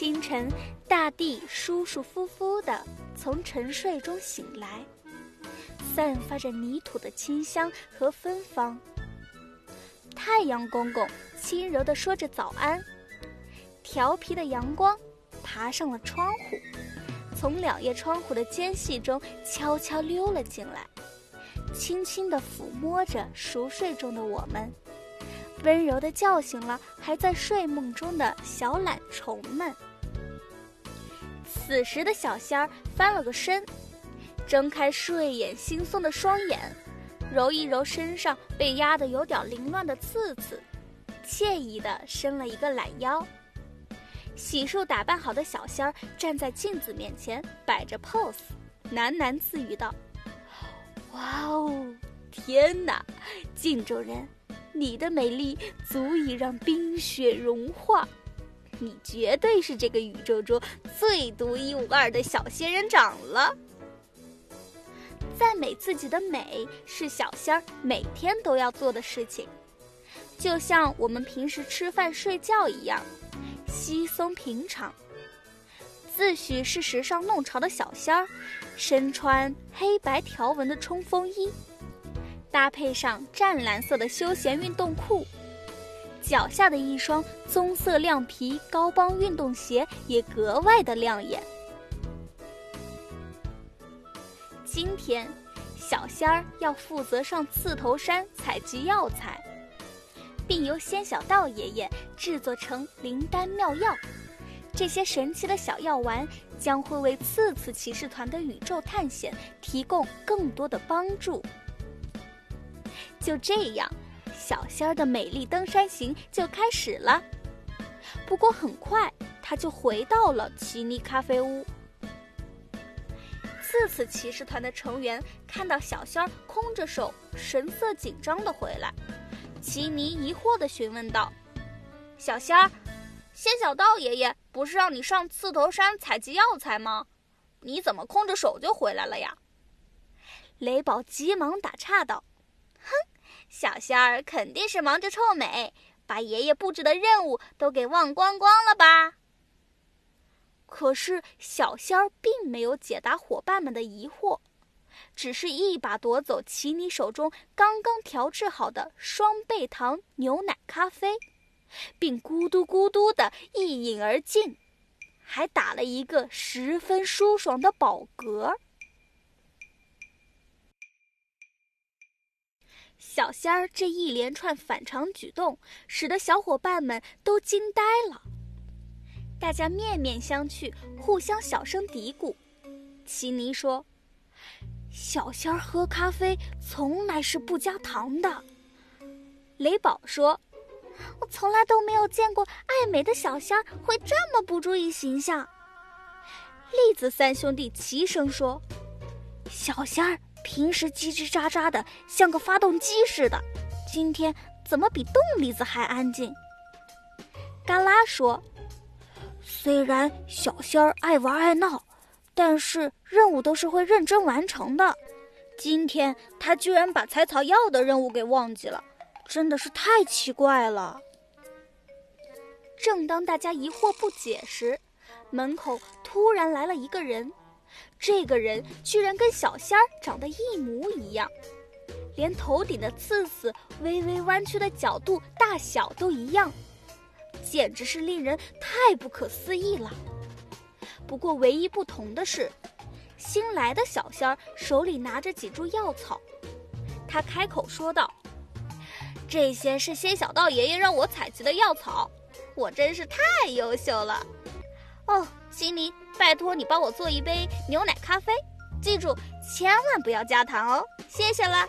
清晨，大地舒舒服服地从沉睡中醒来，散发着泥土的清香和芬芳。太阳公公轻柔地说着早安，调皮的阳光爬上了窗户，从两叶窗户的间隙中悄悄溜了进来，轻轻地抚摸着熟睡中的我们。温柔地叫醒了还在睡梦中的小懒虫们。此时的小仙儿翻了个身，睁开睡眼惺忪的双眼，揉一揉身上被压得有点凌乱的刺刺，惬意地伸了一个懒腰。洗漱打扮好的小仙儿站在镜子面前摆着 pose，喃喃自语道：“哇哦，天哪，镜中人！”你的美丽足以让冰雪融化，你绝对是这个宇宙中最独一无二的小仙人掌了。赞美自己的美是小仙儿每天都要做的事情，就像我们平时吃饭睡觉一样，稀松平常。自诩是时尚弄潮的小仙儿，身穿黑白条纹的冲锋衣。搭配上湛蓝色的休闲运动裤，脚下的一双棕色亮皮高帮运动鞋也格外的亮眼。今天，小仙儿要负责上刺头山采集药材，并由仙小道爷爷制作成灵丹妙药。这些神奇的小药丸将会为刺刺骑士团的宇宙探险提供更多的帮助。就这样，小仙儿的美丽登山行就开始了。不过很快，他就回到了奇尼咖啡屋。次次骑士团的成员看到小仙儿空着手，神色紧张的回来，奇尼疑惑的询问道：“小仙儿，仙小道爷爷不是让你上刺头山采集药材吗？你怎么空着手就回来了呀？”雷宝急忙打岔道。小仙儿肯定是忙着臭美，把爷爷布置的任务都给忘光光了吧？可是小仙儿并没有解答伙伴们的疑惑，只是一把夺走奇尼手中刚刚调制好的双倍糖牛奶咖啡，并咕嘟咕嘟的一饮而尽，还打了一个十分舒爽的饱嗝。小仙儿这一连串反常举动，使得小伙伴们都惊呆了。大家面面相觑，互相小声嘀咕。奇尼说：“小仙儿喝咖啡从来是不加糖的。”雷宝说：“我从来都没有见过爱美的小仙儿会这么不注意形象。”栗子三兄弟齐声说：“小仙儿。”平时叽叽喳喳的，像个发动机似的，今天怎么比洞里子还安静？嘎啦说：“虽然小仙儿爱玩爱闹，但是任务都是会认真完成的。今天他居然把采草药的任务给忘记了，真的是太奇怪了。”正当大家疑惑不解时，门口突然来了一个人。这个人居然跟小仙儿长得一模一样，连头顶的刺刺、微微弯曲的角度、大小都一样，简直是令人太不可思议了。不过，唯一不同的是，新来的小仙儿手里拿着几株药草，他开口说道：“这些是仙小道爷爷让我采集的药草，我真是太优秀了。”哦，悉尼。拜托你帮我做一杯牛奶咖啡，记住千万不要加糖哦，谢谢啦。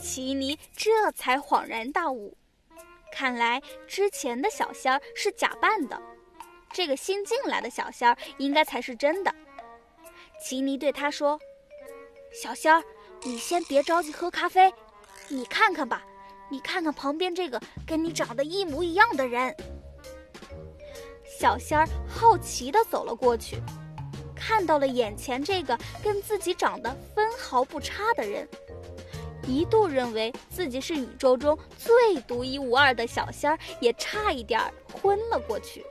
奇尼这才恍然大悟，看来之前的小仙儿是假扮的，这个新进来的小仙儿应该才是真的。奇尼对他说：“小仙儿，你先别着急喝咖啡，你看看吧，你看看旁边这个跟你长得一模一样的人。”小仙儿好奇地走了过去，看到了眼前这个跟自己长得分毫不差的人，一度认为自己是宇宙中最独一无二的小仙儿，也差一点昏了过去。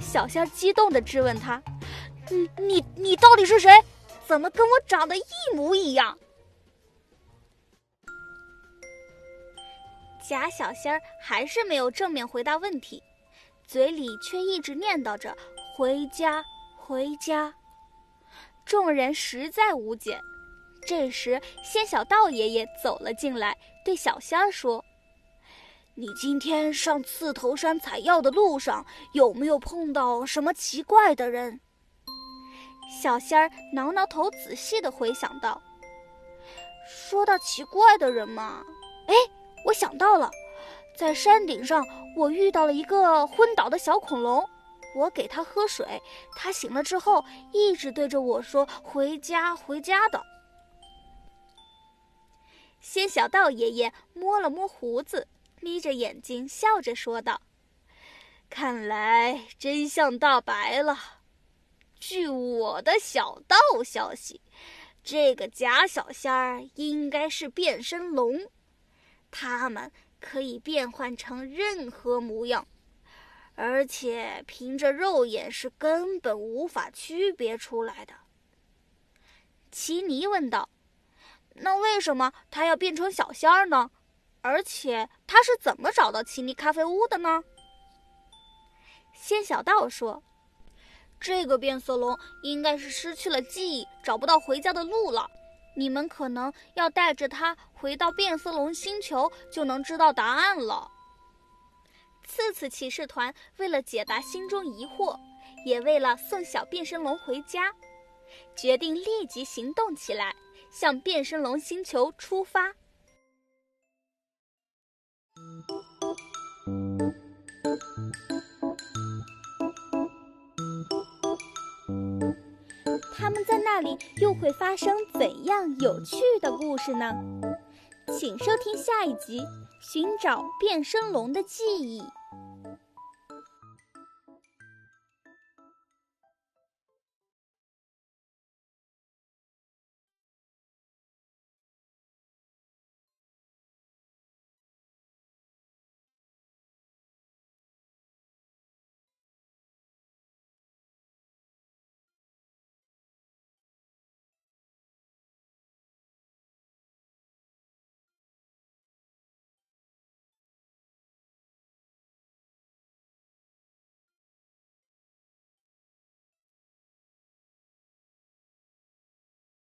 小仙儿激动地质问他：“你你你到底是谁？怎么跟我长得一模一样？”假小仙儿还是没有正面回答问题，嘴里却一直念叨着“回家，回家”。众人实在无解。这时，仙小道爷爷走了进来，对小仙儿说：“你今天上刺头山采药的路上，有没有碰到什么奇怪的人？”小仙儿挠挠头，仔细的回想道：“说到奇怪的人嘛，哎，我想到了，在山顶上，我遇到了一个昏倒的小恐龙。”我给他喝水，他醒了之后一直对着我说“回家，回家”的。仙小道爷爷摸了摸胡子，眯着眼睛笑着说道：“看来真相大白了。据我的小道消息，这个假小仙儿应该是变身龙，他们可以变换成任何模样。”而且凭着肉眼是根本无法区别出来的。奇尼问道：“那为什么他要变成小仙儿呢？而且他是怎么找到奇尼咖啡屋的呢？”仙小道说：“这个变色龙应该是失去了记忆，找不到回家的路了。你们可能要带着它回到变色龙星球，就能知道答案了。”次次骑士团为了解答心中疑惑，也为了送小变身龙回家，决定立即行动起来，向变身龙星球出发。那里又会发生怎样有趣的故事呢？请收听下一集。寻找变身龙的记忆。